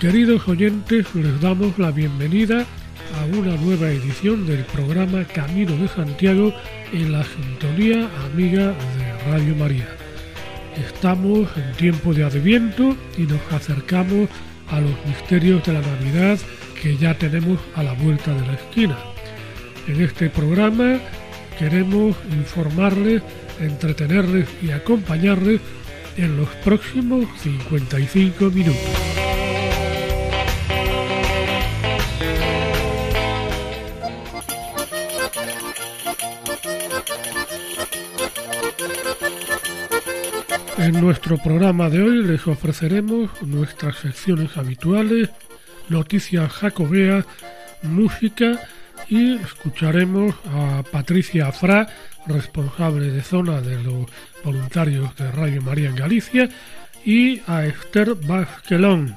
Queridos oyentes, les damos la bienvenida a una nueva edición del programa Camino de Santiago en la sintonía amiga de Radio María. Estamos en tiempo de adviento y nos acercamos a los misterios de la Navidad que ya tenemos a la vuelta de la esquina. En este programa queremos informarles, entretenerles y acompañarles en los próximos 55 minutos. En nuestro programa de hoy les ofreceremos nuestras secciones habituales, noticias jacobeas, música y escucharemos a Patricia Fra, responsable de zona de los voluntarios de Radio María en Galicia, y a Esther Vázquelón,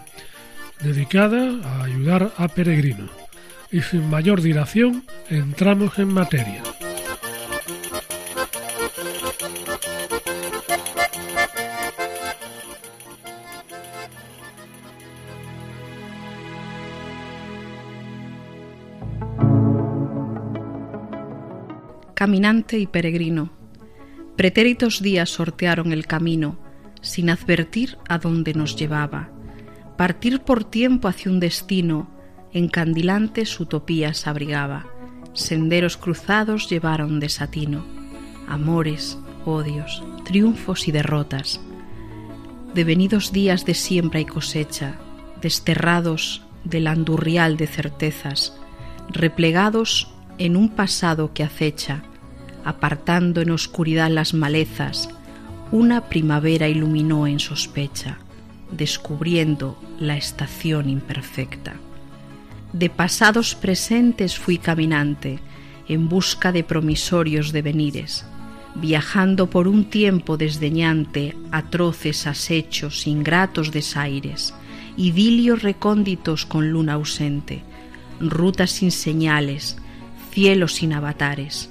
dedicada a ayudar a peregrinos. Y sin mayor dilación, entramos en materia. Y peregrino. Pretéritos días sortearon el camino, sin advertir a dónde nos llevaba. Partir por tiempo hacia un destino, encandilantes utopías abrigaba. Senderos cruzados llevaron desatino, amores, odios, triunfos y derrotas. Devenidos días de siembra y cosecha, desterrados del andurrial de certezas, replegados en un pasado que acecha, apartando en oscuridad las malezas, una primavera iluminó en sospecha, descubriendo la estación imperfecta. De pasados presentes fui caminante, en busca de promisorios devenires, viajando por un tiempo desdeñante atroces asechos, ingratos desaires, idilios recónditos con luna ausente, rutas sin señales, cielos sin avatares,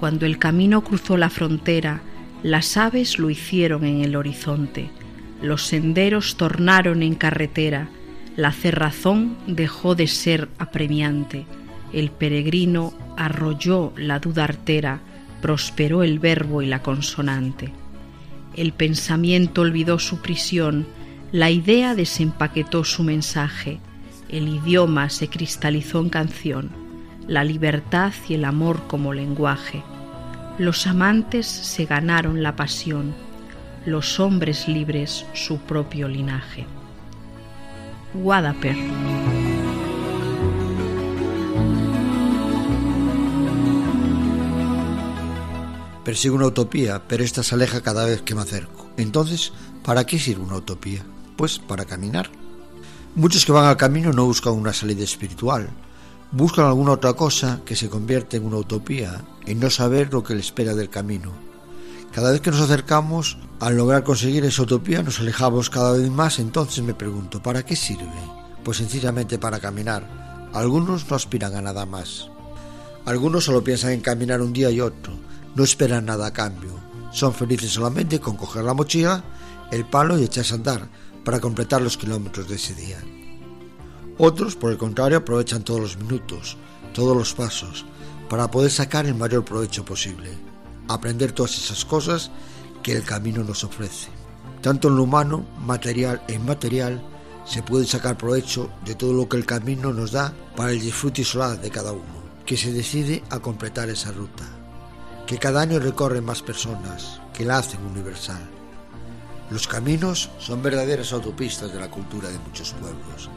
cuando el camino cruzó la frontera, las aves lo hicieron en el horizonte, los senderos tornaron en carretera, la cerrazón dejó de ser apremiante, el peregrino arrolló la duda artera, prosperó el verbo y la consonante. El pensamiento olvidó su prisión, la idea desempaquetó su mensaje, el idioma se cristalizó en canción la libertad y el amor como lenguaje. Los amantes se ganaron la pasión, los hombres libres su propio linaje. Wadaper. Persigo una utopía, pero esta se aleja cada vez que me acerco. Entonces, ¿para qué sirve una utopía? Pues para caminar. Muchos que van al camino no buscan una salida espiritual, buscan alguna otra cosa que se convierte en una utopía, en no saber lo que le espera del camino. Cada vez que nos acercamos al lograr conseguir esa utopía nos alejamos cada vez más, entonces me pregunto, ¿para qué sirve? Pues sencillamente para caminar. Algunos no aspiran a nada más. Algunos solo piensan en caminar un día y otro, no esperan nada a cambio. Son felices solamente con coger la mochila, el palo y echarse a andar para completar los kilómetros de ese día. Otros, por el contrario, aprovechan todos los minutos, todos los pasos, para poder sacar el mayor provecho posible, aprender todas esas cosas que el camino nos ofrece. Tanto en lo humano, material e inmaterial, se puede sacar provecho de todo lo que el camino nos da para el disfrute y solar de cada uno, que se decide a completar esa ruta, que cada año recorren más personas, que la hacen universal. Los caminos son verdaderas autopistas de la cultura de muchos pueblos,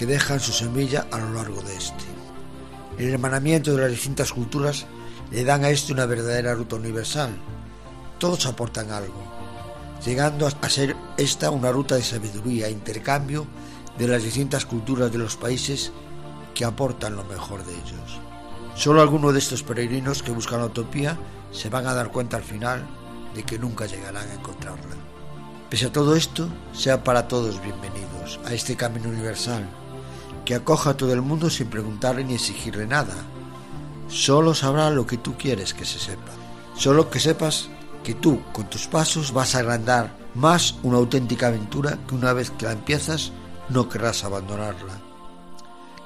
que dejan su semilla a lo largo de este. El hermanamiento de las distintas culturas le dan a este una verdadera ruta universal. Todos aportan algo, llegando a ser esta una ruta de sabiduría e intercambio de las distintas culturas de los países que aportan lo mejor de ellos. Solo algunos de estos peregrinos que buscan la utopía se van a dar cuenta al final de que nunca llegarán a encontrarla. Pese a todo esto, sea para todos bienvenidos a este camino universal, que acoja a todo el mundo sin preguntarle ni exigirle nada. Solo sabrá lo que tú quieres que se sepa. Solo que sepas que tú, con tus pasos, vas a agrandar más una auténtica aventura que una vez que la empiezas no querrás abandonarla.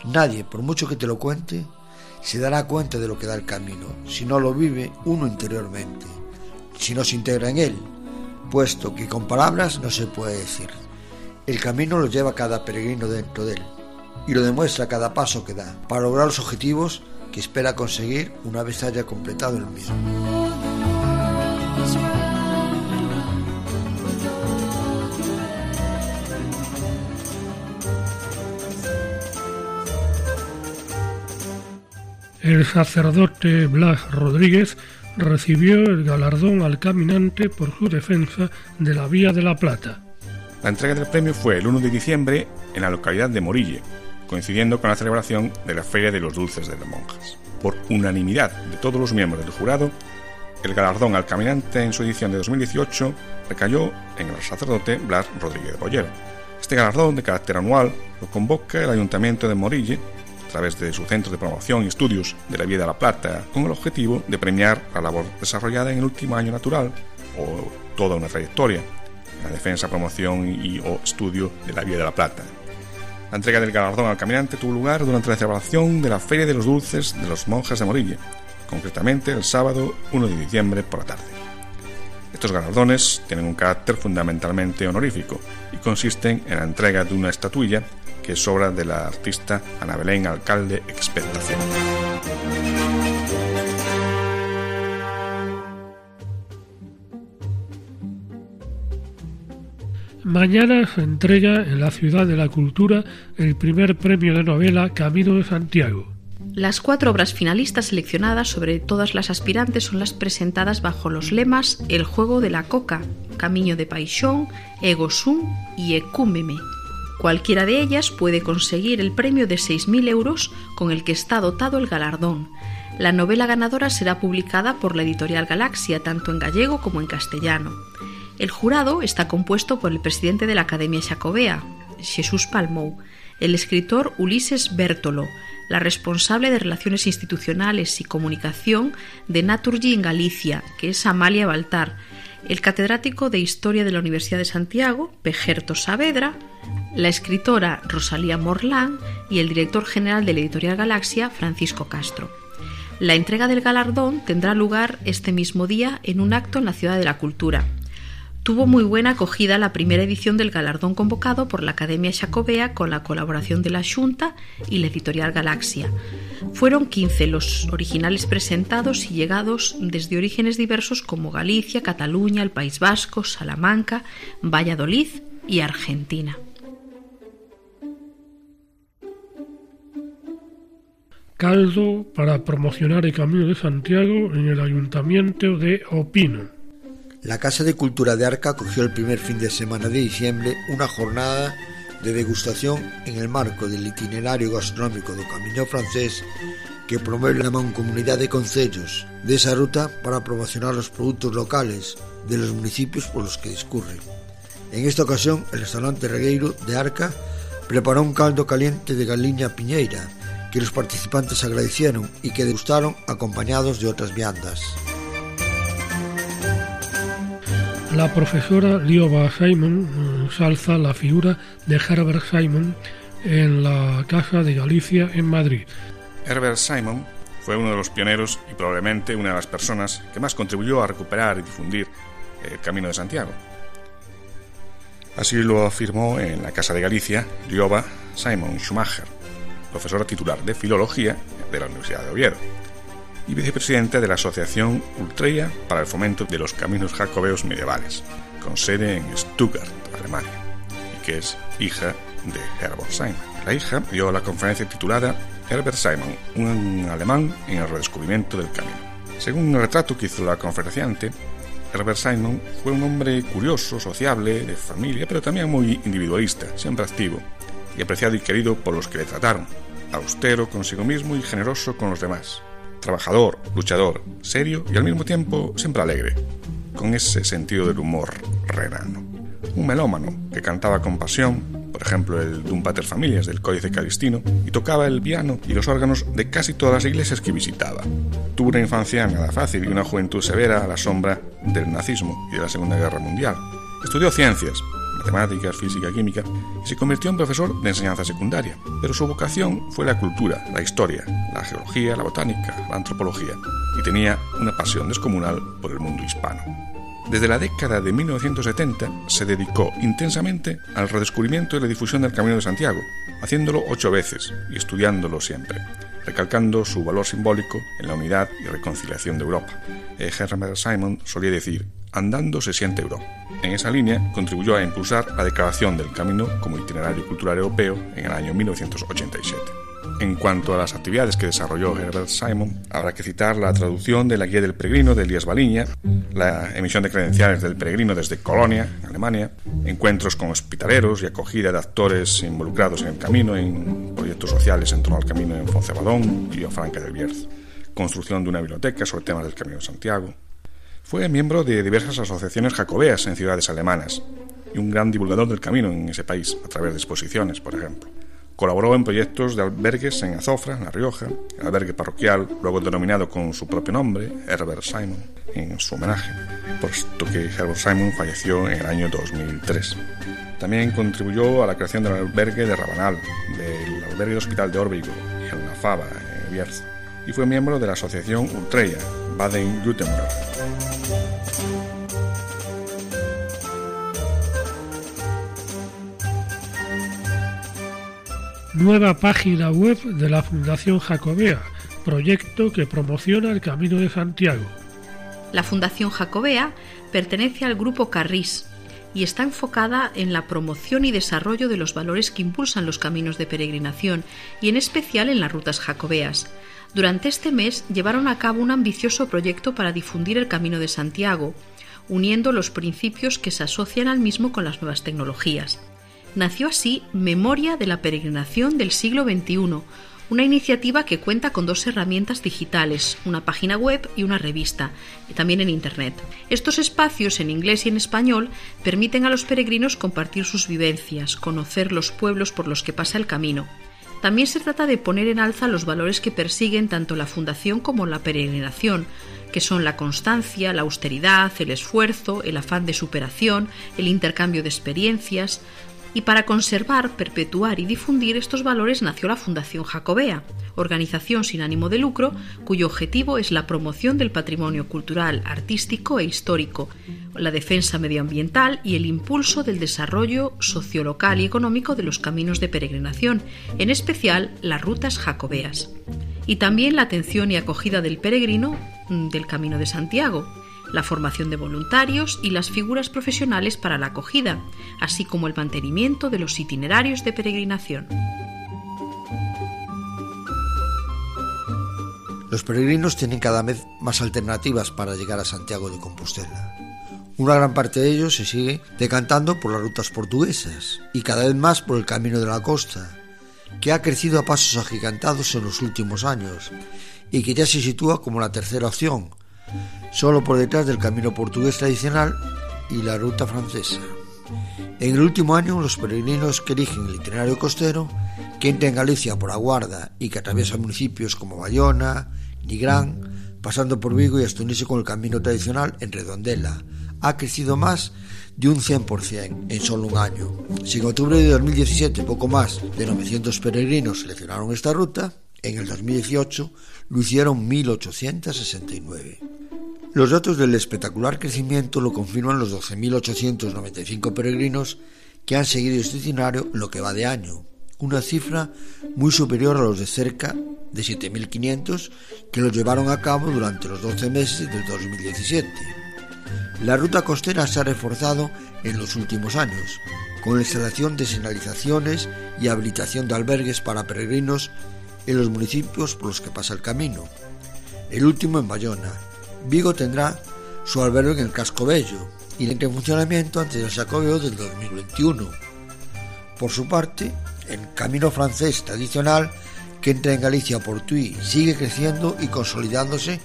Nadie, por mucho que te lo cuente, se dará cuenta de lo que da el camino si no lo vive uno interiormente, si no se integra en él, puesto que con palabras no se puede decir. El camino lo lleva cada peregrino dentro de él y lo demuestra cada paso que da para lograr los objetivos que espera conseguir una vez haya completado el mismo. El sacerdote Blas Rodríguez recibió el galardón al caminante por su defensa de la Vía de la Plata. La entrega del premio fue el 1 de diciembre en la localidad de Morille, coincidiendo con la celebración de la Feria de los Dulces de las Monjas. Por unanimidad de todos los miembros del jurado, el galardón al caminante en su edición de 2018 recayó en el sacerdote Blas Rodríguez Bollero. Este galardón de carácter anual lo convoca el Ayuntamiento de Morille a través de su Centro de Promoción y Estudios de la Vía de la Plata, con el objetivo de premiar la labor desarrollada en el último año natural o toda una trayectoria en la defensa, promoción y o estudio de la Vía de la Plata, la entrega del galardón al caminante tuvo lugar durante la celebración de la Feria de los Dulces de los Monjes de Morilla, concretamente el sábado 1 de diciembre por la tarde. Estos galardones tienen un carácter fundamentalmente honorífico y consisten en la entrega de una estatuilla que es obra de la artista Ana Belén Alcalde Expectación. Mañana se entrega en la Ciudad de la Cultura el primer premio de novela Camino de Santiago. Las cuatro obras finalistas seleccionadas sobre todas las aspirantes son las presentadas bajo los lemas El juego de la coca, Camino de Paixón, Ego Sum y Ecúmeme. Cualquiera de ellas puede conseguir el premio de 6.000 euros con el que está dotado el galardón. La novela ganadora será publicada por la editorial Galaxia tanto en gallego como en castellano. El jurado está compuesto por el presidente de la Academia Xacobea, Jesús Palmou, el escritor Ulises Bertolo, la responsable de Relaciones Institucionales y Comunicación de Naturgy en Galicia, que es Amalia Baltar, el catedrático de Historia de la Universidad de Santiago, Pejerto Saavedra, la escritora Rosalía Morlán y el director general de la editorial Galaxia, Francisco Castro. La entrega del galardón tendrá lugar este mismo día en un acto en la Ciudad de la Cultura, Tuvo muy buena acogida la primera edición del galardón convocado por la Academia Xacobea con la colaboración de la Junta y la editorial Galaxia. Fueron 15 los originales presentados y llegados desde orígenes diversos como Galicia, Cataluña, el País Vasco, Salamanca, Valladolid y Argentina. Caldo para promocionar el Camino de Santiago en el Ayuntamiento de Opino. La Casa de Cultura de Arca acogió el primer fin de semana de diciembre una jornada de degustación en el marco del itinerario gastronómico do Camino Francés que promueve la mancomunidad de concellos de esa ruta para promocionar los productos locales de los municipios por los que discurre. En esta ocasión, el restaurante Regueiro de Arca preparó un caldo caliente de galiña piñeira que los participantes agradecieron y que degustaron acompañados de otras viandas. La profesora Lioba Simon eh, salza la figura de Herbert Simon en la Casa de Galicia en Madrid. Herbert Simon fue uno de los pioneros y probablemente una de las personas que más contribuyó a recuperar y difundir el Camino de Santiago. Así lo afirmó en la Casa de Galicia Lioba Simon Schumacher, profesora titular de Filología de la Universidad de Oviedo y vicepresidenta de la Asociación Ultreya para el Fomento de los Caminos Jacobeos Medievales, con sede en Stuttgart, Alemania, y que es hija de Herbert Simon. La hija dio la conferencia titulada Herbert Simon, un alemán en el redescubrimiento del camino. Según el retrato que hizo la conferenciante, Herbert Simon fue un hombre curioso, sociable, de familia, pero también muy individualista, siempre activo, y apreciado y querido por los que le trataron, austero consigo mismo y generoso con los demás, trabajador, luchador, serio y al mismo tiempo siempre alegre, con ese sentido del humor renano. Un melómano que cantaba con pasión por ejemplo el Dum Pater Familias del Códice Calistino, y tocaba el piano y los órganos de casi todas las iglesias que visitaba. Tuvo una infancia nada fácil y una juventud severa a la sombra del nazismo y de la Segunda Guerra Mundial. Estudió ciencias, matemáticas, física, química, y se convirtió en profesor de enseñanza secundaria. Pero su vocación fue la cultura, la historia, la geología, la botánica, la antropología, y tenía una pasión descomunal por el mundo hispano. Desde la década de 1970 se dedicó intensamente al redescubrimiento y la difusión del Camino de Santiago, haciéndolo ocho veces y estudiándolo siempre, recalcando su valor simbólico en la unidad y reconciliación de Europa. Herbert Simon solía decir, andando se siente Europa. En esa línea contribuyó a impulsar la declaración del camino como itinerario cultural europeo en el año 1987. En cuanto a las actividades que desarrolló Herbert Simon, habrá que citar la traducción de la Guía del Peregrino de Elías Baliña, la emisión de credenciales del peregrino desde Colonia, Alemania, encuentros con hospitaleros y acogida de actores involucrados en el camino en proyectos sociales en torno al camino en Foncebadón y Ofranca del Bierzo, construcción de una biblioteca sobre temas del Camino de Santiago. Fue miembro de diversas asociaciones jacobeas en ciudades alemanas y un gran divulgador del camino en ese país, a través de exposiciones, por ejemplo. Colaboró en proyectos de albergues en Azofra, en La Rioja, albergue parroquial, luego denominado con su propio nombre, Herbert Simon, en su homenaje, puesto que Herbert Simon falleció en el año 2003. También contribuyó a la creación del albergue de Rabanal, del albergue Hospital de Órbigo y en La Fava, en Bierzo, y fue miembro de la asociación Ultreya, Baden-Württemberg. nueva página web de la Fundación Jacobea, proyecto que promociona el Camino de Santiago. La Fundación Jacobea pertenece al grupo Carris y está enfocada en la promoción y desarrollo de los valores que impulsan los caminos de peregrinación y en especial en las rutas jacobeas. Durante este mes llevaron a cabo un ambicioso proyecto para difundir el Camino de Santiago, uniendo los principios que se asocian al mismo con las nuevas tecnologías. Nació así Memoria de la Peregrinación del siglo XXI, una iniciativa que cuenta con dos herramientas digitales, una página web y una revista, y también en Internet. Estos espacios en inglés y en español permiten a los peregrinos compartir sus vivencias, conocer los pueblos por los que pasa el camino. También se trata de poner en alza los valores que persiguen tanto la Fundación como la peregrinación, que son la constancia, la austeridad, el esfuerzo, el afán de superación, el intercambio de experiencias, y para conservar, perpetuar y difundir estos valores nació la Fundación Jacobea, organización sin ánimo de lucro cuyo objetivo es la promoción del patrimonio cultural, artístico e histórico, la defensa medioambiental y el impulso del desarrollo sociolocal y económico de los caminos de peregrinación, en especial las rutas jacobeas. Y también la atención y acogida del peregrino mm, del Camino de Santiago, la formación de voluntarios y las figuras profesionales para la acogida, así como el mantenimiento de los itinerarios de peregrinación. Los peregrinos tienen cada vez más alternativas para llegar a Santiago de Compostela. Una gran parte de ellos se sigue decantando por las rutas portuguesas y cada vez más por el camino de la costa, que ha crecido a pasos agigantados en los últimos años y que ya se sitúa como la tercera opción, solo por detrás del camino portugués tradicional y la ruta francesa. En el último año, los peregrinos que eligen el itinerario costero, que entra en Galicia por Aguarda y que atraviesa municipios como Bayona, Nigrán, pasando por Vigo y hasta unirse con el camino tradicional en Redondela, ha crecido más de un 100% en solo un año. Si en octubre de 2017 poco más de 900 peregrinos seleccionaron esta ruta, en el 2018 lo hicieron 1869. Los datos del espectacular crecimiento lo confirman los 12.895 peregrinos que han seguido este itinerario lo que va de año, una cifra muy superior a los de cerca de 7.500 que lo llevaron a cabo durante los 12 meses del 2017. La ruta costera se ha reforzado en los últimos años, con la instalación de señalizaciones y habilitación de albergues para peregrinos en los municipios por los que pasa el camino. El último en Bayona, Vigo tendrá su albergue en el Casco Bello y entra en funcionamiento antes del sacobeo del 2021. Por su parte, El camino francés tradicional que entra en Galicia por Tui sigue creciendo y consolidándose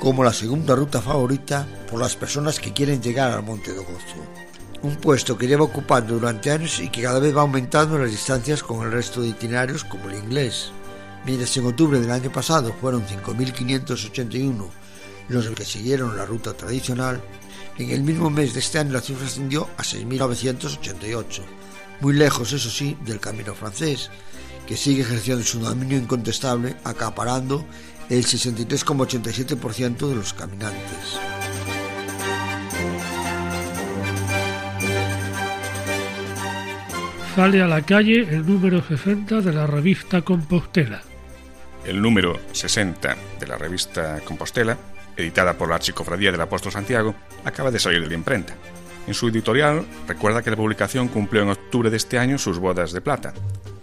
como la segunda ruta favorita por las personas que quieren llegar al Monte de Gozo. Un puesto que lleva ocupando durante años y que cada vez va aumentando en las distancias con el resto de itinerarios como el inglés. Mientras en octubre del año pasado fueron 5.581 los que siguieron la ruta tradicional, en el mismo mes de este año la cifra ascendió a 6.988, muy lejos, eso sí, del camino francés, que sigue ejerciendo su dominio incontestable, acaparando el 63,87% de los caminantes. Sale a la calle el número 60 de la revista Compostela. El número 60 de la revista Compostela, editada por la Archicofradía del Apóstol Santiago, acaba de salir de la imprenta. En su editorial recuerda que la publicación cumplió en octubre de este año sus bodas de plata,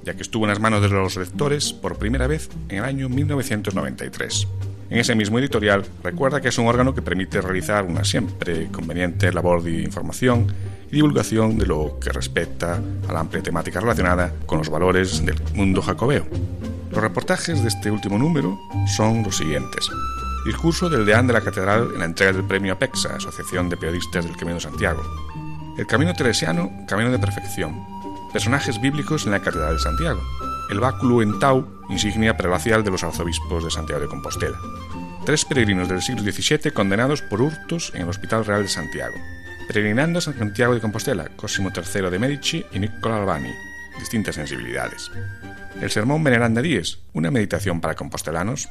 ya que estuvo en las manos de los lectores por primera vez en el año 1993. En ese mismo editorial recuerda que es un órgano que permite realizar una siempre conveniente labor de información y divulgación de lo que respecta a la amplia temática relacionada con los valores del mundo jacobeo. Los reportajes de este último número son los siguientes. Discurso del deán de la catedral en la entrega del premio APEXA, Asociación de Periodistas del Camino de Santiago. El camino teresiano, camino de perfección. Personajes bíblicos en la catedral de Santiago. El báculo en Tau, insignia prelacial de los arzobispos de Santiago de Compostela. Tres peregrinos del siglo XVII condenados por hurtos en el Hospital Real de Santiago. Peregrinando a Santiago de Compostela, Cosimo III de Medici y Niccolo Albani. Distintas sensibilidades el sermón Veneranda Díez, una meditación para compostelanos,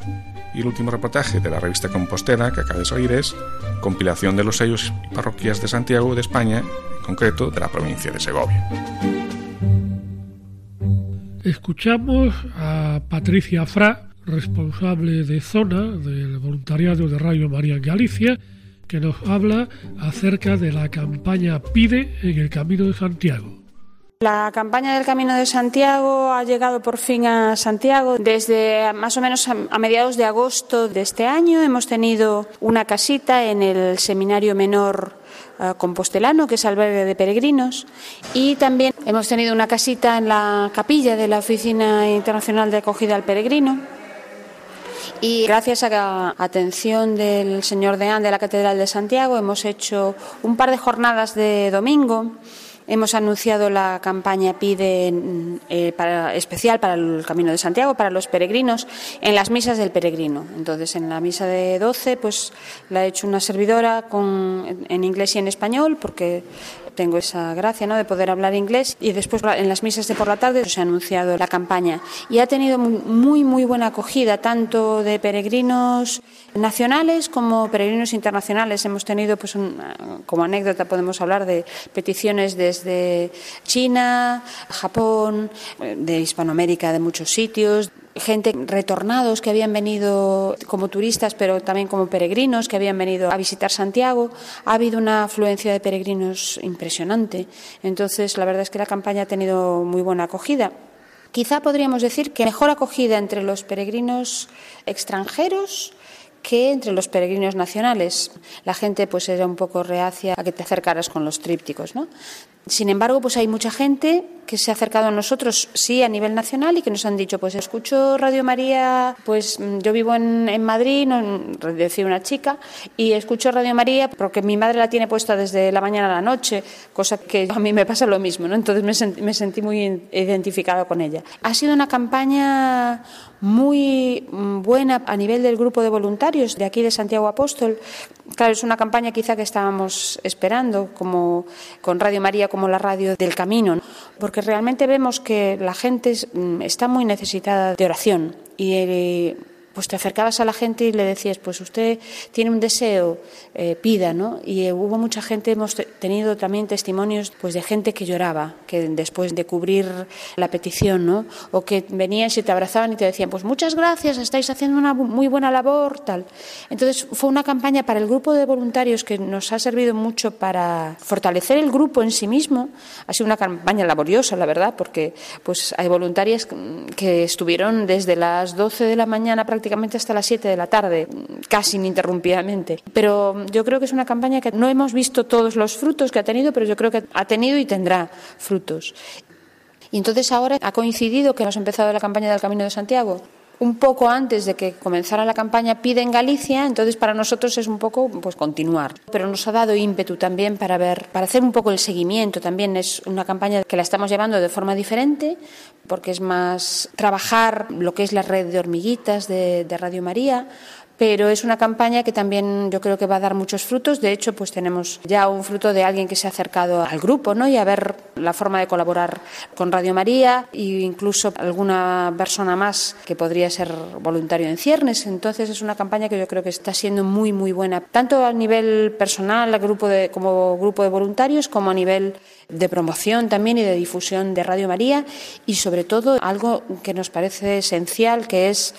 y el último reportaje de la revista Compostela que acaba de salir es compilación de los sellos y parroquias de Santiago de España, en concreto de la provincia de Segovia. Escuchamos a Patricia Fra, responsable de zona del voluntariado de Radio María en Galicia, que nos habla acerca de la campaña Pide en el Camino de Santiago. La campaña del Camino de Santiago ha llegado por fin a Santiago. Desde más o menos a mediados de agosto de este año hemos tenido una casita en el Seminario Menor Compostelano, que es albergue de peregrinos, y también hemos tenido una casita en la capilla de la Oficina Internacional de Acogida al Peregrino. Y gracias a la atención del señor Deán de la Catedral de Santiago hemos hecho un par de jornadas de domingo Hemos anunciado la campaña Pide eh, especial para el Camino de Santiago, para los peregrinos, en las misas del peregrino. Entonces, en la misa de 12, pues la ha hecho una servidora con, en inglés y en español, porque tengo esa gracia ¿no? de poder hablar inglés y después en las misas de por la tarde se ha anunciado la campaña y ha tenido muy muy buena acogida tanto de peregrinos nacionales como peregrinos internacionales hemos tenido pues como anécdota podemos hablar de peticiones desde China Japón de Hispanoamérica de muchos sitios gente retornados que habían venido como turistas, pero también como peregrinos que habían venido a visitar Santiago. Ha habido una afluencia de peregrinos impresionante. Entonces, la verdad es que la campaña ha tenido muy buena acogida. Quizá podríamos decir que mejor acogida entre los peregrinos extranjeros que entre los peregrinos nacionales. La gente pues era un poco reacia a que te acercaras con los trípticos, ¿no? Sin embargo, pues hay mucha gente que se ha acercado a nosotros, sí, a nivel nacional y que nos han dicho, pues escucho Radio María, pues mm, yo vivo en, en Madrid, no, decía una chica, y escucho Radio María porque mi madre la tiene puesta desde la mañana a la noche, cosa que a mí me pasa lo mismo, ¿no? Entonces me, sentí, me sentí muy identificada con ella. Ha sido una campaña muy mm, buena a nivel del grupo de voluntarios de aquí de Santiago Apóstol. Claro, es una campaña quizá que estábamos esperando, como con Radio María como la radio del camino, porque realmente vemos que la gente mm, está muy necesitada de oración y eh, pues te acercabas a la gente y le decías, pues usted tiene un deseo, eh, pida, ¿no? Y eh, hubo mucha gente, hemos tenido también testimonios pues de gente que lloraba, que después de cubrir la petición, ¿no? O que venían, y te abrazaban y te decían, pues muchas gracias, estáis haciendo una muy buena labor, tal. Entonces fue una campaña para el grupo de voluntarios que nos ha servido mucho para fortalecer el grupo en sí mismo. Ha sido una campaña laboriosa, la verdad, porque pues hay voluntarias que estuvieron desde las 12 de la mañana prácticamente prácticamente hasta las 7 de la tarde, casi ininterrumpidamente. Pero yo creo que es una campaña que no hemos visto todos los frutos que ha tenido, pero yo creo que ha tenido y tendrá frutos. Y entonces ahora ha coincidido que hemos empezado la campaña del Camino de Santiago un poco antes de que comenzara la campaña Pide en Galicia, entonces para nosotros es un poco pues continuar. Pero nos ha dado ímpetu también para ver, para hacer un poco el seguimiento. También es una campaña que la estamos llevando de forma diferente, porque es más trabajar lo que es la red de hormiguitas de, de Radio María, pero es una campaña que también yo creo que va a dar muchos frutos. De hecho, pues tenemos ya un fruto de alguien que se ha acercado al grupo, ¿no? Y a ver la forma de colaborar con Radio María e incluso alguna persona más que podría ser voluntario en ciernes. Entonces es una campaña que yo creo que está siendo muy muy buena, tanto a nivel personal, grupo de, como grupo de voluntarios, como a nivel de promoción también y de difusión de Radio María y sobre todo algo que nos parece esencial que es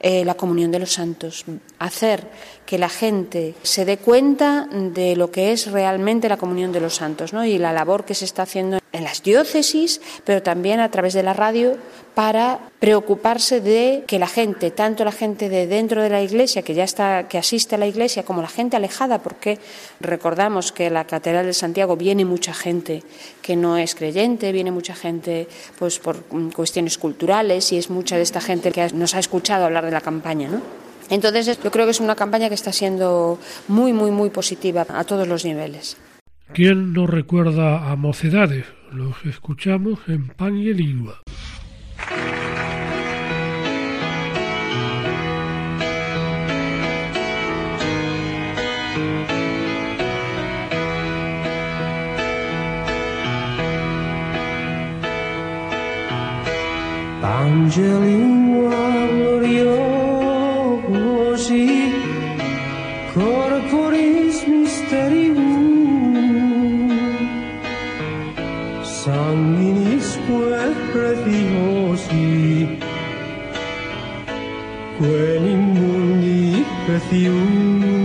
eh, la comunión de los santos, hacer que la gente se dé cuenta de lo que es realmente la comunión de los santos ¿no? y la labor que se está haciendo en las diócesis, pero también a través de la radio para preocuparse de que la gente, tanto la gente de dentro de la iglesia, que ya está, que asiste a la iglesia, como la gente alejada, porque recordamos que la Catedral de Santiago viene mucha gente que no es creyente, viene mucha gente pues por cuestiones culturales y es mucha de esta gente que nos ha escuchado hablar de la campaña, ¿no? Entonces yo creo que es una campaña que está siendo muy, muy, muy positiva a todos los niveles. ¿Quién no recuerda a Mocedades? Los escuchamos en pan y lengua. Angelina morirò così, corporis sanguinis sanguinisque preziosi, quel immundi prezium.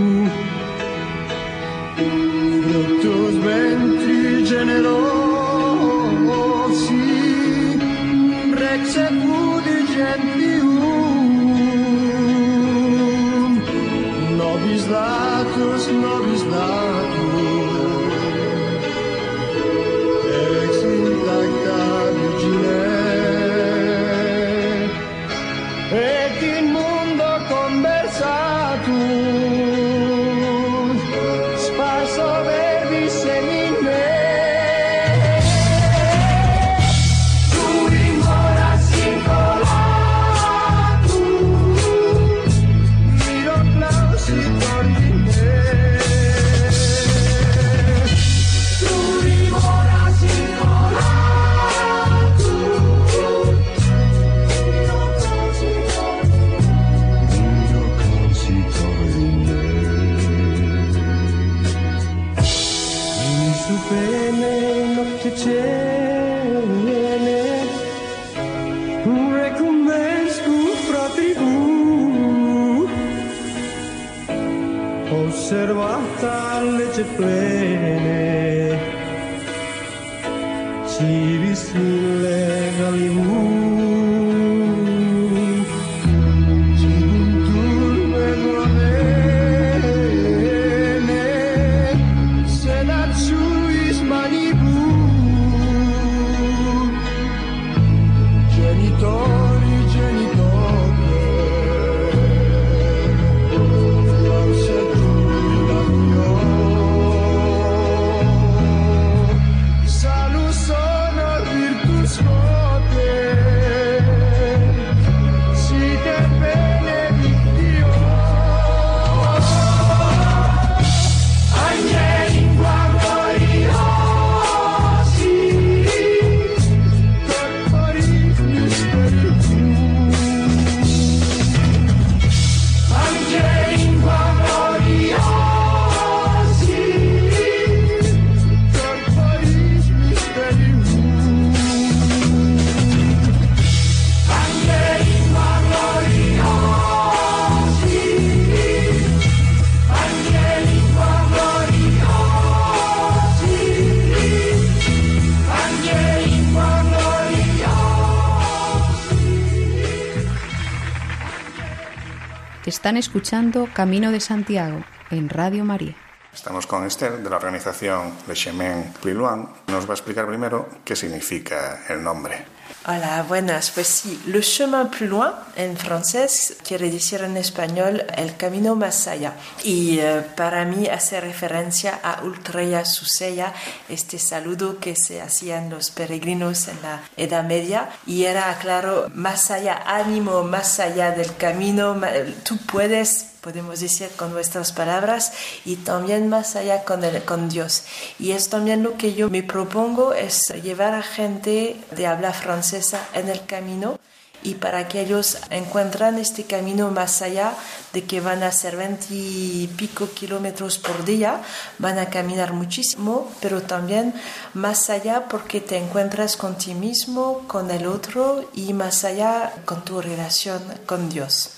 Están escuchando Camino de Santiago en Radio María. Estamos con Esther de la organización Le Chemin Pliluan. Nos va a explicar primero qué significa el nombre. Hola, buenas. Pues sí, le chemin plus loin en francés quiere decir en español el camino más allá. Y eh, para mí hace referencia a Ultreya Suseya, este saludo que se hacían los peregrinos en la Edad Media. Y era, claro, más allá, ánimo, más allá del camino, tú puedes podemos decir con nuestras palabras y también más allá con, el, con Dios. Y es también lo que yo me propongo, es llevar a gente de habla francesa en el camino y para que ellos encuentran este camino más allá de que van a ser 20 y pico kilómetros por día, van a caminar muchísimo, pero también más allá porque te encuentras con ti mismo, con el otro y más allá con tu relación con Dios.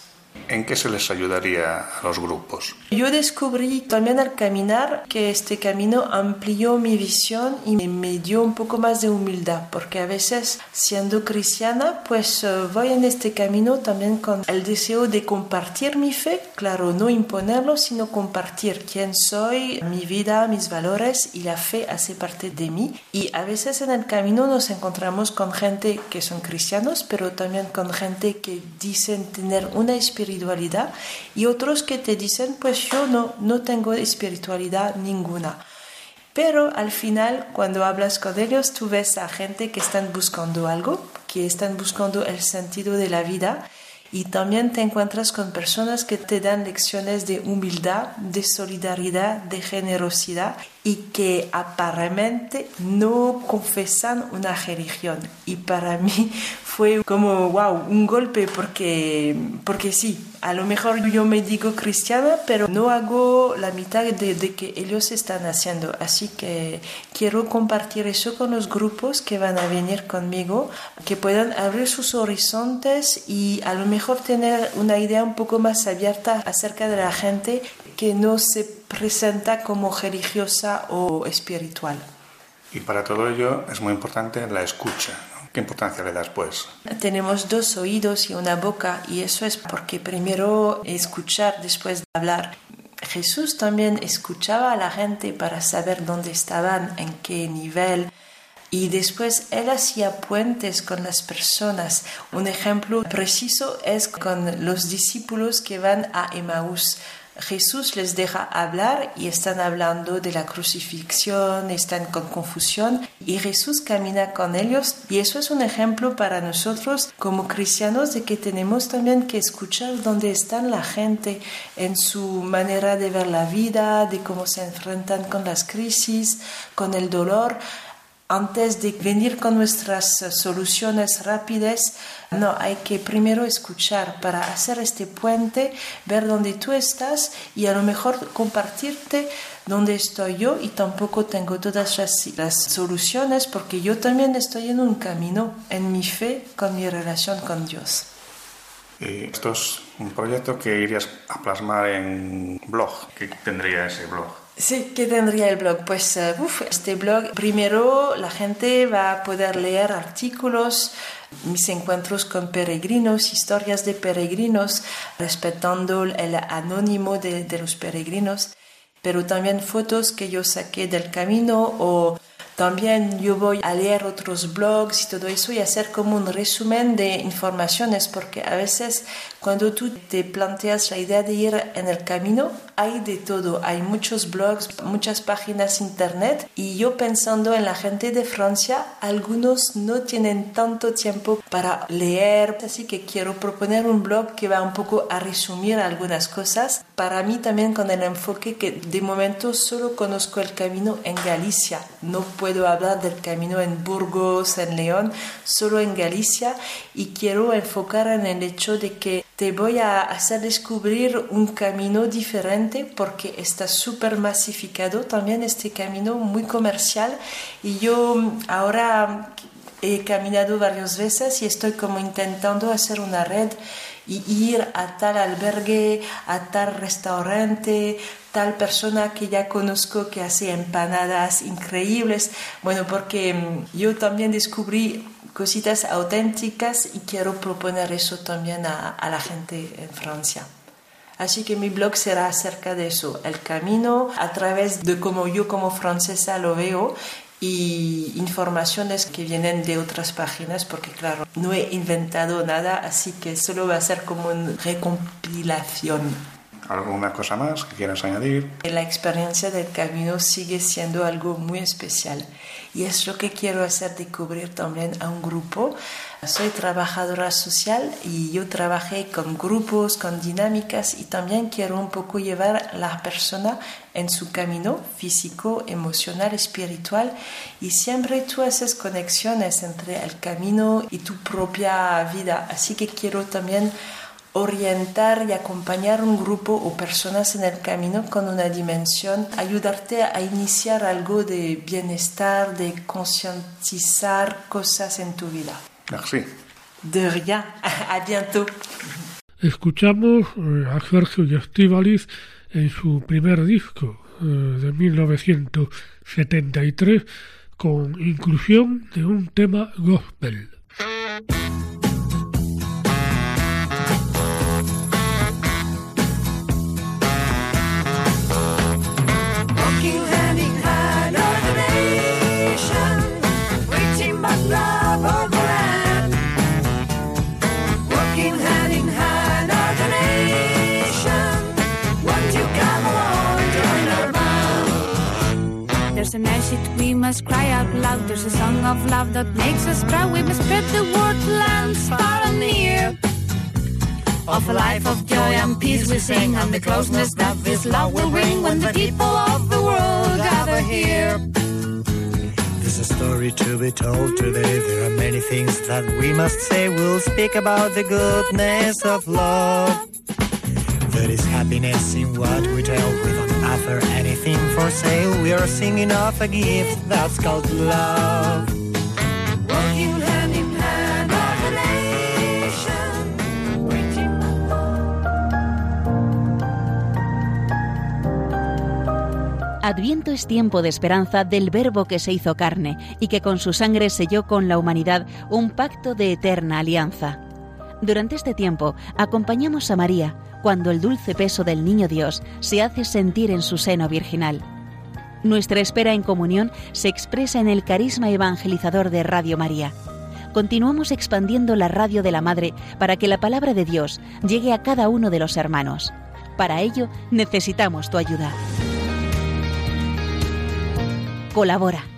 ¿En qué se les ayudaría a los grupos? Yo descubrí también al caminar que este camino amplió mi visión y me- dio un poco más de humildad, porque a veces siendo cristiana, pues eh, voy en este camino también con el deseo de compartir mi fe, claro, no imponerlo, sino compartir quién soy, mi vida, mis valores y la fe hace parte de mí. Y a veces en el camino nos encontramos con gente que son cristianos, pero también con gente que dicen tener una espiritualidad y otros que te dicen, pues yo no, no tengo espiritualidad ninguna. Pero al final, cuando hablas con ellos, tú ves a gente que están buscando algo, que están buscando el sentido de la vida y también te encuentras con personas que te dan lecciones de humildad, de solidaridad, de generosidad y que aparentemente no confesan una religión. Y para mí fue como, wow, un golpe porque, porque sí, a lo mejor yo me digo cristiana, pero no hago la mitad de, de que ellos están haciendo. Así que quiero compartir eso con los grupos que van a venir conmigo, que puedan abrir sus horizontes y a lo mejor tener una idea un poco más abierta acerca de la gente que no se presenta como religiosa o espiritual. Y para todo ello es muy importante la escucha. ¿no? ¿Qué importancia le das, pues? Tenemos dos oídos y una boca y eso es porque primero escuchar después de hablar. Jesús también escuchaba a la gente para saber dónde estaban, en qué nivel. Y después él hacía puentes con las personas. Un ejemplo preciso es con los discípulos que van a Emaús. Jesús les deja hablar y están hablando de la crucifixión, están con confusión y Jesús camina con ellos. Y eso es un ejemplo para nosotros como cristianos de que tenemos también que escuchar dónde están la gente en su manera de ver la vida, de cómo se enfrentan con las crisis, con el dolor antes de venir con nuestras eh, soluciones rápidas, no, hay que primero escuchar para hacer este puente, ver dónde tú estás y a lo mejor compartirte dónde estoy yo y tampoco tengo todas las, soluciones porque yo también estoy en un camino, en mi fe, con mi relación con Dios. Esto es un proyecto que irías a plasmar en blog. ¿Qué tendría ese blog? Sí, ¿qué tendría el blog? Pues uf, este blog, primero la gente va a poder leer artículos, mis encuentros con peregrinos, historias de peregrinos, respetando el anónimo de, de los peregrinos, pero también fotos que yo saqué del camino o también yo voy a leer otros blogs y todo eso y hacer como un resumen de informaciones porque a veces cuando tú te planteas la idea de ir en el camino hay de todo, hay muchos blogs, muchas páginas internet y yo pensando en la gente de Francia, algunos no tienen tanto tiempo para leer, así que quiero proponer un blog que va un poco a resumir algunas cosas. Para mí también con el enfoque que de momento solo conozco el camino en Galicia, no puedo hablar del camino en Burgos, en León, solo en Galicia y quiero enfocar en el hecho de que te voy a hacer descubrir un camino diferente porque está súper masificado también este camino muy comercial y yo ahora he caminado varias veces y estoy como intentando hacer una red y ir a tal albergue, a tal restaurante, tal persona que ya conozco que hace empanadas increíbles. Bueno, porque mm, yo también descubrí cositas auténticas y quiero proponer eso también a, a la gente en Francia. Así que mi blog será acerca de eso, el camino a través de cómo yo como francesa lo veo y informaciones que vienen de otras páginas, porque claro, no he inventado nada, así que solo va a ser como una recompilación. ¿Alguna cosa más que quieras añadir? La experiencia del camino sigue siendo algo muy especial y es lo que quiero hacer descubrir también a un grupo. Soy trabajadora social y yo trabajé con grupos, con dinámicas y también quiero un poco llevar a la persona en su camino físico, emocional, espiritual y siempre tú haces conexiones entre el camino y tu propia vida. Así que quiero también orientar y acompañar un grupo o personas en el camino con una dimensión, ayudarte a iniciar algo de bienestar, de concientizar cosas en tu vida. Merci. De rien. A bientôt. Escuchamos eh, a Sergio y en su primer disco eh, de 1973 con inclusión de un tema gospel. Must cry out loud. There's a song of love that makes us proud. We must spread the word lands far and near. Of a life of joy and peace we sing, and the closeness that this love will bring when the people of the world gather here. There's a story to be told today. There are many things that we must say. We'll speak about the goodness of love. There is happiness in what we tell. Don't offer anything for sale. We are singing of a gift that's called love. Walking hand in hand are the nation, reaching Adviento es tiempo de esperanza del Verbo que se hizo carne y que con su sangre selló con la humanidad un pacto de eterna alianza. Durante este tiempo acompañamos a María cuando el dulce peso del Niño Dios se hace sentir en su seno virginal. Nuestra espera en comunión se expresa en el carisma evangelizador de Radio María. Continuamos expandiendo la radio de la Madre para que la palabra de Dios llegue a cada uno de los hermanos. Para ello necesitamos tu ayuda. Colabora.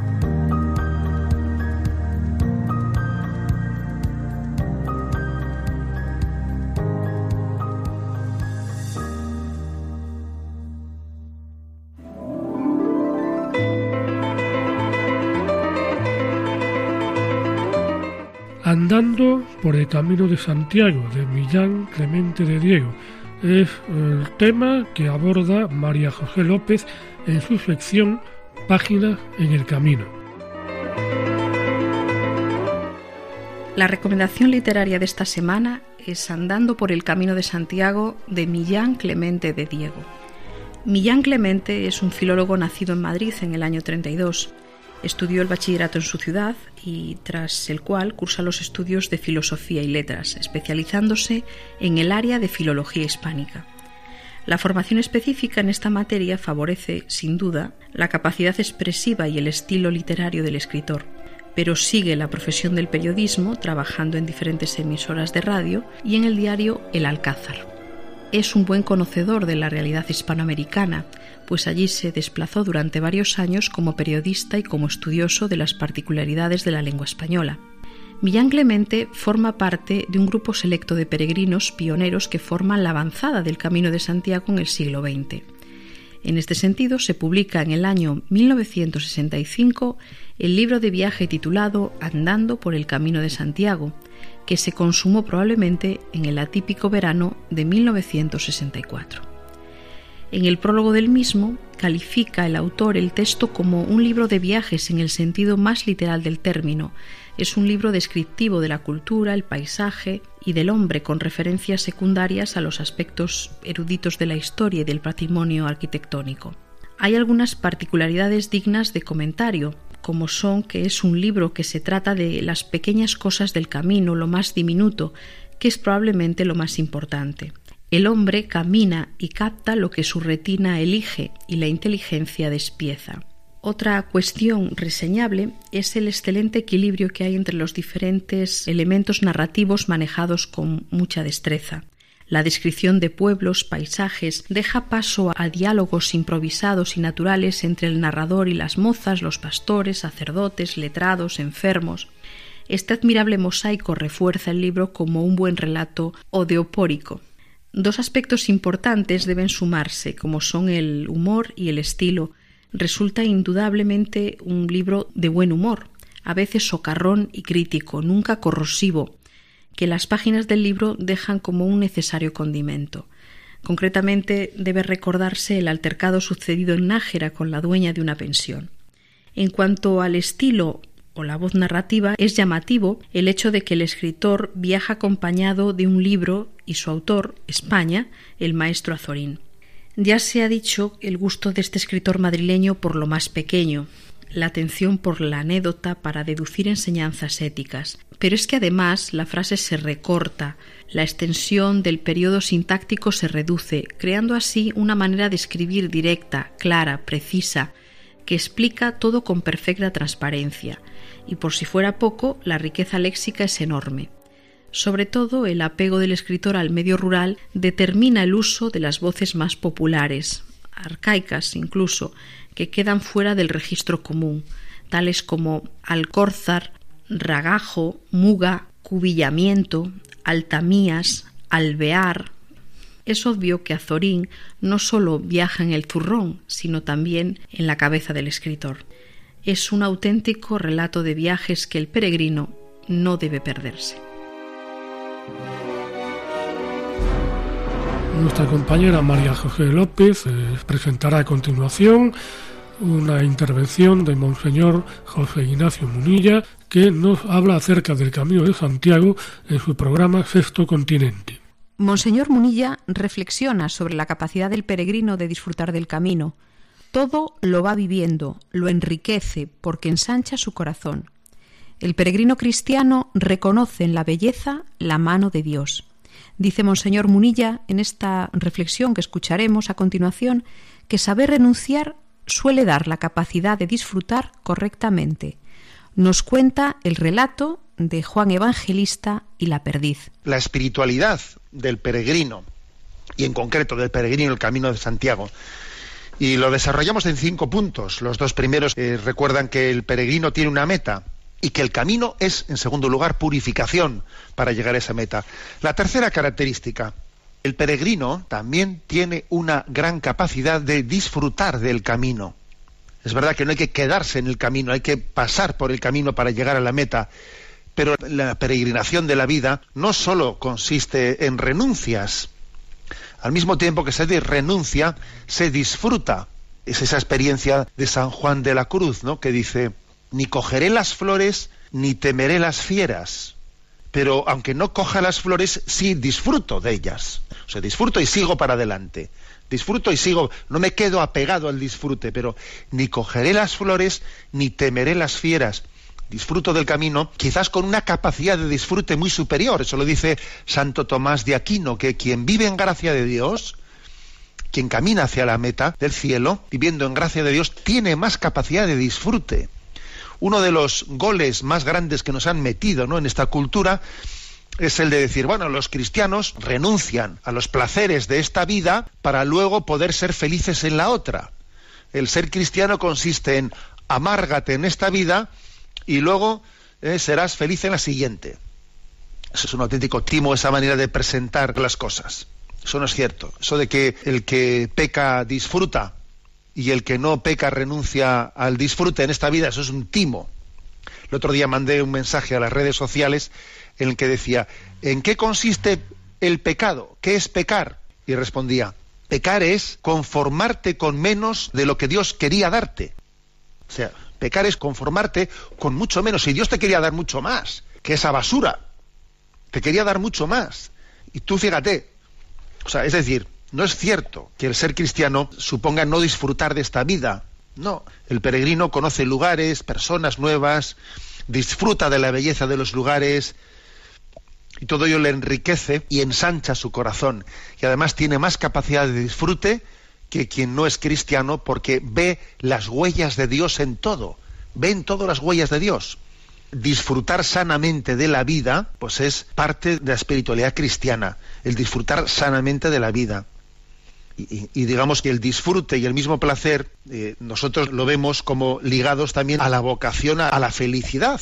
Camino de Santiago de Millán Clemente de Diego es el tema que aborda María José López en su sección Páginas en el Camino. La recomendación literaria de esta semana es Andando por el Camino de Santiago de Millán Clemente de Diego. Millán Clemente es un filólogo nacido en Madrid en el año 32. Estudió el bachillerato en su ciudad y tras el cual cursa los estudios de filosofía y letras, especializándose en el área de filología hispánica. La formación específica en esta materia favorece, sin duda, la capacidad expresiva y el estilo literario del escritor, pero sigue la profesión del periodismo trabajando en diferentes emisoras de radio y en el diario El Alcázar. Es un buen conocedor de la realidad hispanoamericana, pues allí se desplazó durante varios años como periodista y como estudioso de las particularidades de la lengua española. Millán Clemente forma parte de un grupo selecto de peregrinos pioneros que forman la avanzada del Camino de Santiago en el siglo XX. En este sentido, se publica en el año 1965 el libro de viaje titulado Andando por el Camino de Santiago, que se consumó probablemente en el atípico verano de 1964. En el prólogo del mismo, califica el autor el texto como un libro de viajes en el sentido más literal del término. Es un libro descriptivo de la cultura, el paisaje y del hombre con referencias secundarias a los aspectos eruditos de la historia y del patrimonio arquitectónico. Hay algunas particularidades dignas de comentario, como son que es un libro que se trata de las pequeñas cosas del camino, lo más diminuto, que es probablemente lo más importante. El hombre camina y capta lo que su retina elige y la inteligencia despieza. Otra cuestión reseñable es el excelente equilibrio que hay entre los diferentes elementos narrativos manejados con mucha destreza. La descripción de pueblos, paisajes, deja paso a diálogos improvisados y naturales entre el narrador y las mozas, los pastores, sacerdotes, letrados, enfermos. Este admirable mosaico refuerza el libro como un buen relato odeopórico. Dos aspectos importantes deben sumarse, como son el humor y el estilo. Resulta indudablemente un libro de buen humor, a veces socarrón y crítico, nunca corrosivo, que las páginas del libro dejan como un necesario condimento. Concretamente debe recordarse el altercado sucedido en Nájera con la dueña de una pensión. En cuanto al estilo o la voz narrativa, es llamativo el hecho de que el escritor viaja acompañado de un libro y su autor, España, el maestro Azorín. Ya se ha dicho el gusto de este escritor madrileño por lo más pequeño, la atención por la anécdota para deducir enseñanzas éticas. Pero es que además la frase se recorta, la extensión del periodo sintáctico se reduce, creando así una manera de escribir directa, clara, precisa, que explica todo con perfecta transparencia. Y por si fuera poco, la riqueza léxica es enorme. Sobre todo, el apego del escritor al medio rural determina el uso de las voces más populares, arcaicas incluso, que quedan fuera del registro común, tales como alcórzar, ragajo, muga, cubillamiento, altamías, alvear. Es obvio que Azorín no solo viaja en el zurrón, sino también en la cabeza del escritor. Es un auténtico relato de viajes que el peregrino no debe perderse. Nuestra compañera María José López eh, presentará a continuación una intervención de Monseñor José Ignacio Munilla que nos habla acerca del Camino de Santiago en su programa Sexto Continente. Monseñor Munilla reflexiona sobre la capacidad del peregrino de disfrutar del camino. Todo lo va viviendo, lo enriquece porque ensancha su corazón. El peregrino cristiano reconoce en la belleza la mano de Dios. Dice Monseñor Munilla en esta reflexión que escucharemos a continuación que saber renunciar suele dar la capacidad de disfrutar correctamente. Nos cuenta el relato de Juan Evangelista y la perdiz. La espiritualidad del peregrino, y en concreto del peregrino el camino de Santiago, y lo desarrollamos en cinco puntos. Los dos primeros eh, recuerdan que el peregrino tiene una meta y que el camino es, en segundo lugar, purificación para llegar a esa meta. La tercera característica, el peregrino también tiene una gran capacidad de disfrutar del camino. Es verdad que no hay que quedarse en el camino, hay que pasar por el camino para llegar a la meta, pero la peregrinación de la vida no solo consiste en renuncias, al mismo tiempo que se renuncia, se disfruta. Es esa experiencia de San Juan de la Cruz, ¿no? que dice, ni cogeré las flores, ni temeré las fieras pero aunque no coja las flores, sí disfruto de ellas. O sea, disfruto y sigo para adelante. Disfruto y sigo, no me quedo apegado al disfrute, pero ni cogeré las flores, ni temeré las fieras. Disfruto del camino, quizás con una capacidad de disfrute muy superior. Eso lo dice Santo Tomás de Aquino, que quien vive en gracia de Dios, quien camina hacia la meta del cielo, viviendo en gracia de Dios, tiene más capacidad de disfrute uno de los goles más grandes que nos han metido ¿no? en esta cultura es el de decir, bueno, los cristianos renuncian a los placeres de esta vida para luego poder ser felices en la otra. El ser cristiano consiste en amárgate en esta vida y luego eh, serás feliz en la siguiente. Eso es un auténtico timo, esa manera de presentar las cosas. Eso no es cierto. Eso de que el que peca disfruta y el que no peca renuncia al disfrute en esta vida, eso es un timo. El otro día mandé un mensaje a las redes sociales en el que decía, ¿en qué consiste el pecado? ¿Qué es pecar? Y respondía, pecar es conformarte con menos de lo que Dios quería darte. O sea, pecar es conformarte con mucho menos. Y Dios te quería dar mucho más que esa basura. Te quería dar mucho más. Y tú fíjate. O sea, es decir, no es cierto que el ser cristiano suponga no disfrutar de esta vida. No, el peregrino conoce lugares, personas nuevas, disfruta de la belleza de los lugares y todo ello le enriquece y ensancha su corazón. Y además tiene más capacidad de disfrute que quien no es cristiano porque ve las huellas de Dios en todo. Ve en todo las huellas de Dios. Disfrutar sanamente de la vida, pues es parte de la espiritualidad cristiana, el disfrutar sanamente de la vida y, digamos que el disfrute y el mismo placer eh, nosotros lo vemos como ligados también a la vocación a, la felicidad.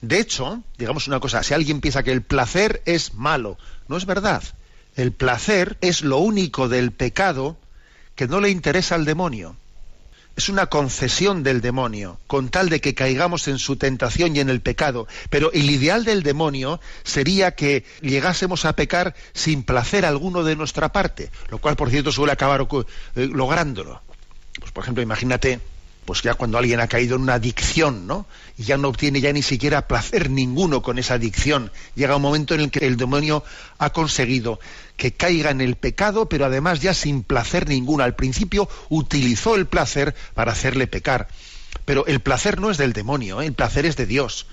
De hecho, digamos una cosa, si alguien piensa que el placer es malo, no es verdad. El placer es lo único del pecado que no le interesa al demonio. Es una concesión del demonio, con tal de que caigamos en su tentación y en el pecado. Pero el ideal del demonio sería que llegásemos a pecar sin placer alguno de nuestra parte, lo cual, por cierto, suele acabar eh, lográndolo. Pues, por ejemplo, imagínate, pues ya cuando alguien ha caído en una adicción, ¿no? Y ya no obtiene ya ni siquiera placer ninguno con esa adicción. Llega un momento en el que el demonio ha conseguido que caiga en el pecado, pero además ya sin placer ninguno. Al principio utilizó el placer para hacerle pecar. Pero el placer no es del demonio, ¿eh? el placer es de Dios.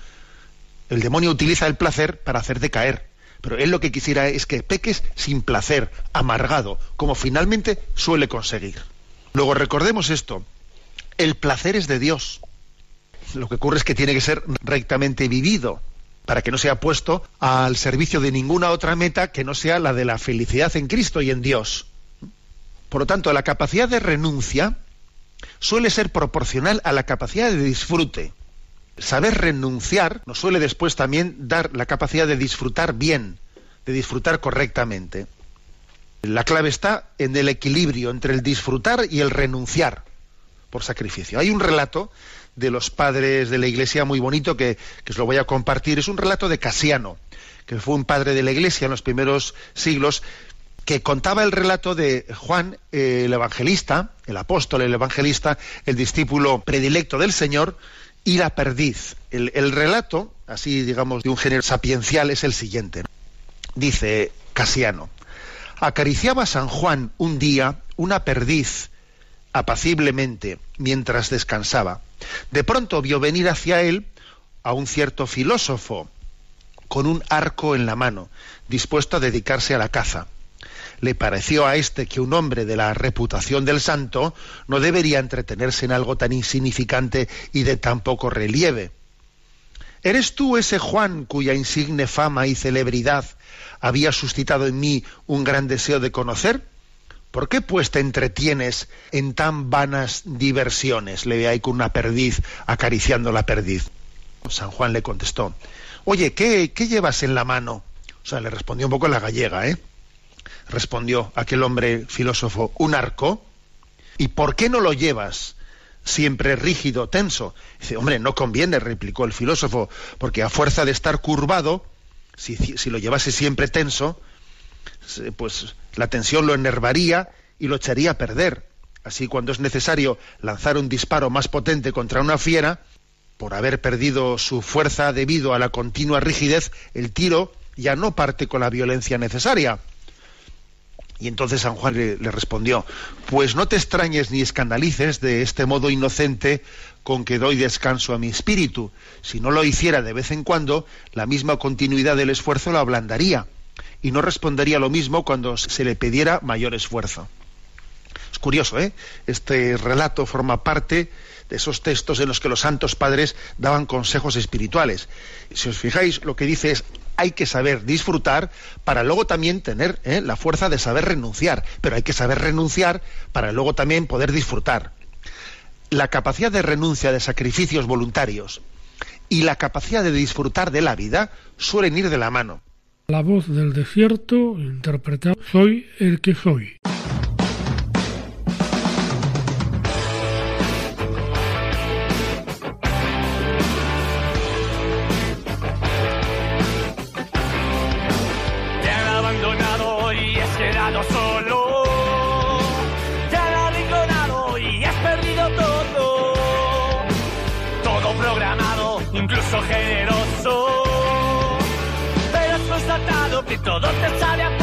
El demonio utiliza el placer para hacerte caer. Pero él lo que quisiera es que peques sin placer, amargado, como finalmente suele conseguir. Luego recordemos esto, el placer es de Dios. Lo que ocurre es que tiene que ser rectamente vivido para que no sea puesto al servicio de ninguna otra meta que no sea la de la felicidad en Cristo y en Dios. Por lo tanto, la capacidad de renuncia suele ser proporcional a la capacidad de disfrute. Saber renunciar nos suele después también dar la capacidad de disfrutar bien, de disfrutar correctamente. La clave está en el equilibrio entre el disfrutar y el renunciar por sacrificio. Hay un relato de los padres de la iglesia muy bonito que, que os lo voy a compartir. Es un relato de Casiano, que fue un padre de la iglesia en los primeros siglos, que contaba el relato de Juan eh, el evangelista, el apóstol, el evangelista, el discípulo predilecto del Señor, y la perdiz. El, el relato, así digamos, de un género sapiencial, es el siguiente. Dice Casiano, acariciaba San Juan un día una perdiz apaciblemente mientras descansaba. De pronto vio venir hacia él a un cierto filósofo con un arco en la mano, dispuesto a dedicarse a la caza. Le pareció a éste que un hombre de la reputación del santo no debería entretenerse en algo tan insignificante y de tan poco relieve. ¿Eres tú ese Juan cuya insigne fama y celebridad había suscitado en mí un gran deseo de conocer? ¿Por qué pues te entretienes en tan vanas diversiones? Le ve ahí con una perdiz acariciando la perdiz. San Juan le contestó, oye, ¿qué, ¿qué llevas en la mano? O sea, le respondió un poco la gallega, ¿eh? Respondió aquel hombre filósofo, un arco. ¿Y por qué no lo llevas? siempre rígido, tenso. Dice, hombre, no conviene, replicó el filósofo, porque a fuerza de estar curvado, si, si lo llevase siempre tenso, pues la tensión lo enervaría y lo echaría a perder. Así cuando es necesario lanzar un disparo más potente contra una fiera, por haber perdido su fuerza debido a la continua rigidez, el tiro ya no parte con la violencia necesaria. Y entonces San Juan le, le, respondió, pues no te extrañes ni escandalices de este modo inocente con que doy descanso a mi espíritu. Si no lo hiciera de vez en cuando, la misma continuidad del esfuerzo lo ablandaría y no respondería lo mismo cuando se le pidiera mayor esfuerzo. Es curioso, ¿eh? Este relato forma parte de esos textos en los que los santos padres daban consejos espirituales. Si os fijáis, lo que dice es hay que saber disfrutar para luego también tener ¿eh? la fuerza de saber renunciar, pero hay que saber renunciar para luego también poder disfrutar. La capacidad de renuncia de sacrificios voluntarios y la capacidad de disfrutar de la vida suelen ir de la mano. La voz del desierto interpreta Soy el que soy. Que todo te sabe a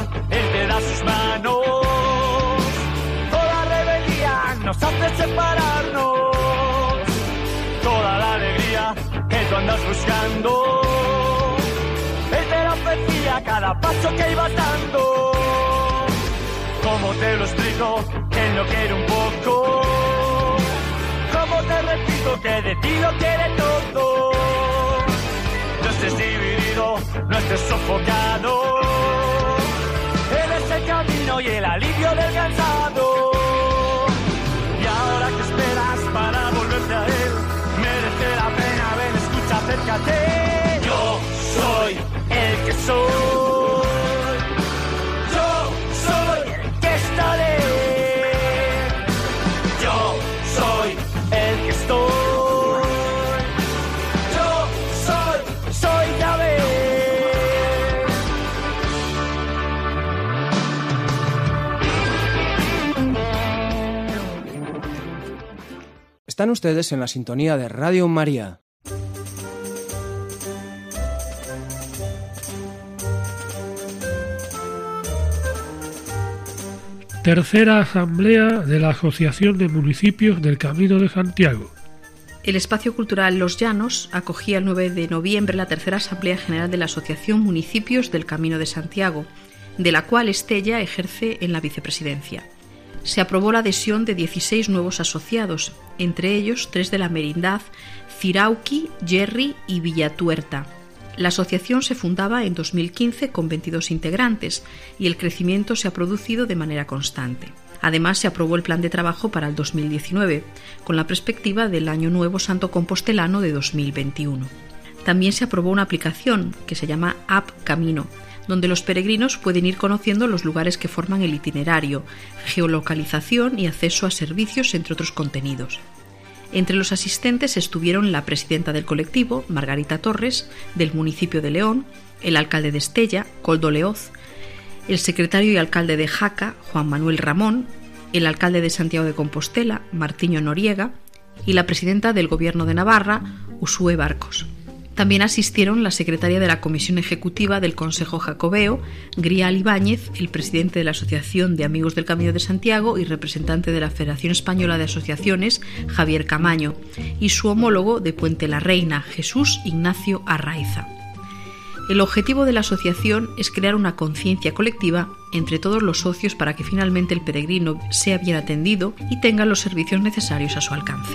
la vida, Él te da sus manos. Toda rebeldía nos hace separarnos. Toda la alegría que tú andas buscando. Él te la ofrecía cada paso que ibas dando. ¿Cómo te lo explico? Él no quiere un poco. ¿Cómo te repito que de ti lo quiere todo? No estés dividido, no estés sofocado. Y el alivio del cansado. Y ahora que esperas para volverte a él, merece la pena, ven, escucha, acércate. Yo soy el que soy. Están ustedes en la sintonía de Radio María. Tercera Asamblea de la Asociación de Municipios del Camino de Santiago. El espacio cultural Los Llanos acogía el 9 de noviembre la tercera Asamblea General de la Asociación Municipios del Camino de Santiago, de la cual Estella ejerce en la vicepresidencia. Se aprobó la adhesión de 16 nuevos asociados, entre ellos tres de la Merindad, Cirauqui, Yerri y Villatuerta. La asociación se fundaba en 2015 con 22 integrantes y el crecimiento se ha producido de manera constante. Además, se aprobó el plan de trabajo para el 2019, con la perspectiva del Año Nuevo Santo Compostelano de 2021. También se aprobó una aplicación que se llama App Camino, donde los peregrinos pueden ir conociendo los lugares que forman el itinerario, geolocalización y acceso a servicios, entre otros contenidos. Entre los asistentes estuvieron la presidenta del colectivo, Margarita Torres, del municipio de León, el alcalde de Estella, Coldo Leoz, el secretario y alcalde de Jaca, Juan Manuel Ramón, el alcalde de Santiago de Compostela, Martiño Noriega, y la presidenta del Gobierno de Navarra, Usue Barcos. También asistieron la secretaria de la Comisión Ejecutiva del Consejo Jacobeo, Grial Ibáñez, el presidente de la Asociación de Amigos del Camino de Santiago y representante de la Federación Española de Asociaciones, Javier Camaño, y su homólogo de Puente la Reina, Jesús Ignacio Arraiza. El objetivo de la asociación es crear una conciencia colectiva entre todos los socios para que finalmente el peregrino sea bien atendido y tenga los servicios necesarios a su alcance.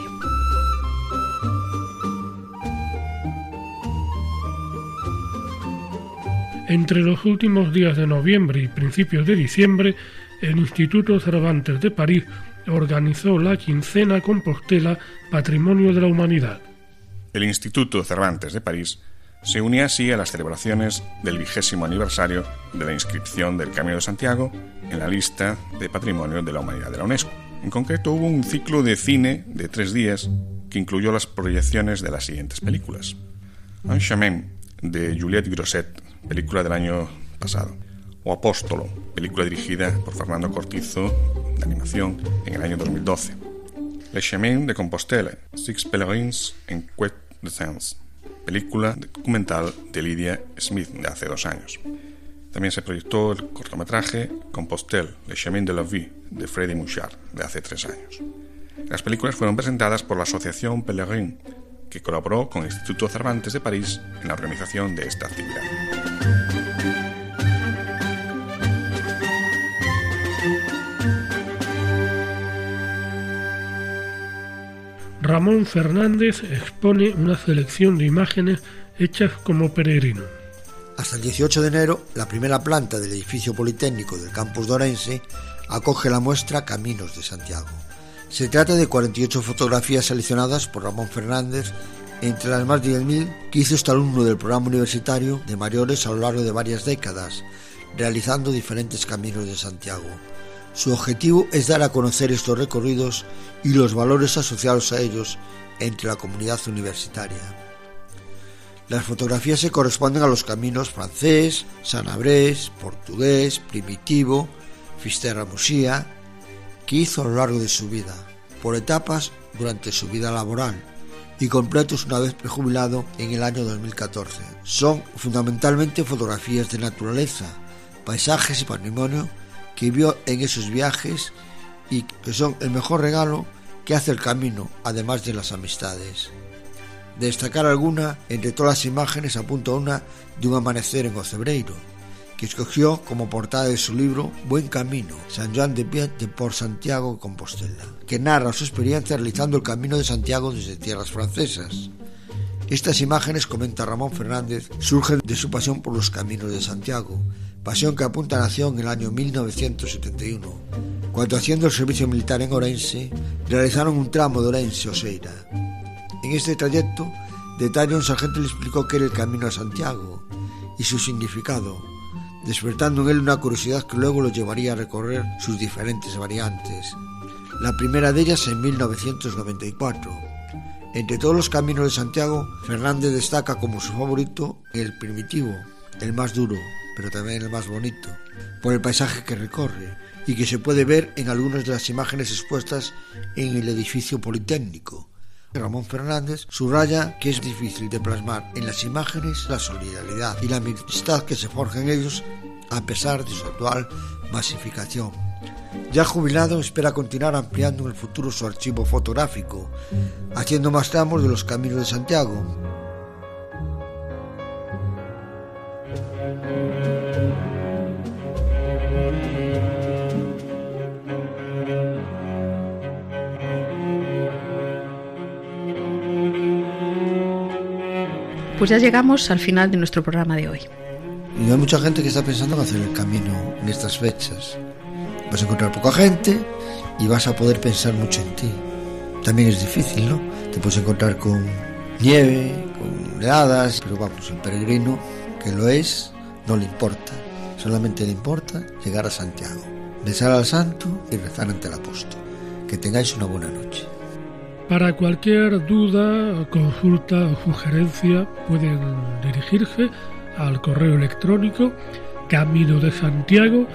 Entre los últimos días de noviembre y principios de diciembre, el Instituto Cervantes de París organizó la quincena Compostela Patrimonio de la Humanidad. El Instituto Cervantes de París se unía así a las celebraciones del vigésimo aniversario de la inscripción del Camino de Santiago en la lista de Patrimonio de la Humanidad de la UNESCO. En concreto hubo un ciclo de cine de tres días que incluyó las proyecciones de las siguientes películas. Un chemin de Juliette Grosset, película del año pasado, o Apóstolo, película dirigida por Fernando Cortizo de animación en el año 2012. Le Chemin de Compostela, Six Pèlerins en Quet de Sens, película documental de Lydia Smith de hace dos años. También se proyectó el cortometraje Compostelle, Le Chemin de la Vie, de Freddy Mouchard, de hace tres años. Las películas fueron presentadas por la Asociación Pellegrin, que colaboró con el Instituto Cervantes de París en la organización de esta actividad. Ramón Fernández expone una selección de imágenes hechas como peregrino. Hasta el 18 de enero, la primera planta del edificio politécnico del campus dorense acoge la muestra Caminos de Santiago. Se trata de 48 fotografías seleccionadas por Ramón Fernández entre las más de 10.000 que hizo este alumno del programa universitario de mayores a lo largo de varias décadas, realizando diferentes caminos de Santiago. Su objetivo es dar a conocer estos recorridos y los valores asociados a ellos entre la comunidad universitaria. Las fotografías se corresponden a los caminos francés, sanabrés, portugués, primitivo, Fisterra Musía, que hizo a lo largo de su vida, por etapas durante su vida laboral y completos una vez prejubilado en el año 2014. Son fundamentalmente fotografías de naturaleza, paisajes y patrimonio que vio en esos viajes y que son el mejor regalo que hace el camino, además de las amistades. De destacar alguna, entre todas las imágenes apunta una de un amanecer en Ocebreiro, que escogió como portada de su libro Buen Camino, San Juan de Piet de por Santiago de Compostela, que narra su experiencia realizando el Camino de Santiago desde tierras francesas. Estas imágenes, comenta Ramón Fernández, surgen de su pasión por los caminos de Santiago, pasión que apunta nació en el año 1971, cuando haciendo el servicio militar en Orense, realizaron un tramo de Orense a Oseira. En este trayecto, detalla un sargento le explicó qué era el camino a Santiago y su significado, despertando en él una curiosidad que luego lo llevaría a recorrer sus diferentes variantes. La primera de ellas en 1994. Entre todos los caminos de Santiago, Fernández destaca como su favorito el primitivo, el más duro, pero también el más bonito, por el paisaje que recorre y que se puede ver en algunas de las imágenes expuestas en el edificio politécnico. Ramón Fernández subraya que es difícil de plasmar en las imágenes la solidaridad y la amistad que se forja en ellos a pesar de su actual masificación. Ya jubilado, espera continuar ampliando en el futuro su archivo fotográfico, haciendo más tramos de los caminos de Santiago. Pues ya llegamos al final de nuestro programa de hoy. Y hay mucha gente que está pensando en hacer el camino en estas fechas. Vas a encontrar poca gente y vas a poder pensar mucho en ti. También es difícil, ¿no? Te puedes encontrar con nieve, con heladas, pero vamos, el peregrino que lo es, no le importa. Solamente le importa llegar a Santiago, besar al santo y rezar ante el apóstol. Que tengáis una buena noche. Para cualquier duda, consulta o sugerencia pueden dirigirse al correo electrónico camino de Santiago.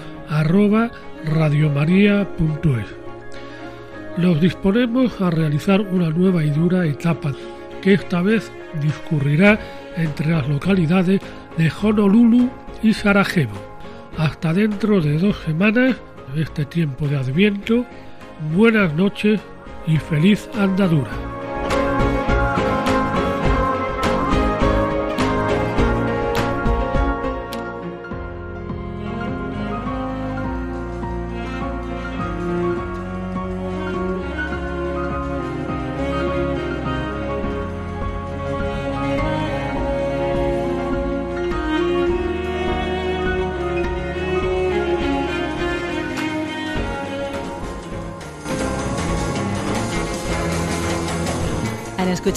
Nos disponemos a realizar una nueva y dura etapa que esta vez discurrirá entre las localidades de Honolulu y Sarajevo. Hasta dentro de dos semanas, este tiempo de Adviento, buenas noches y feliz andadura.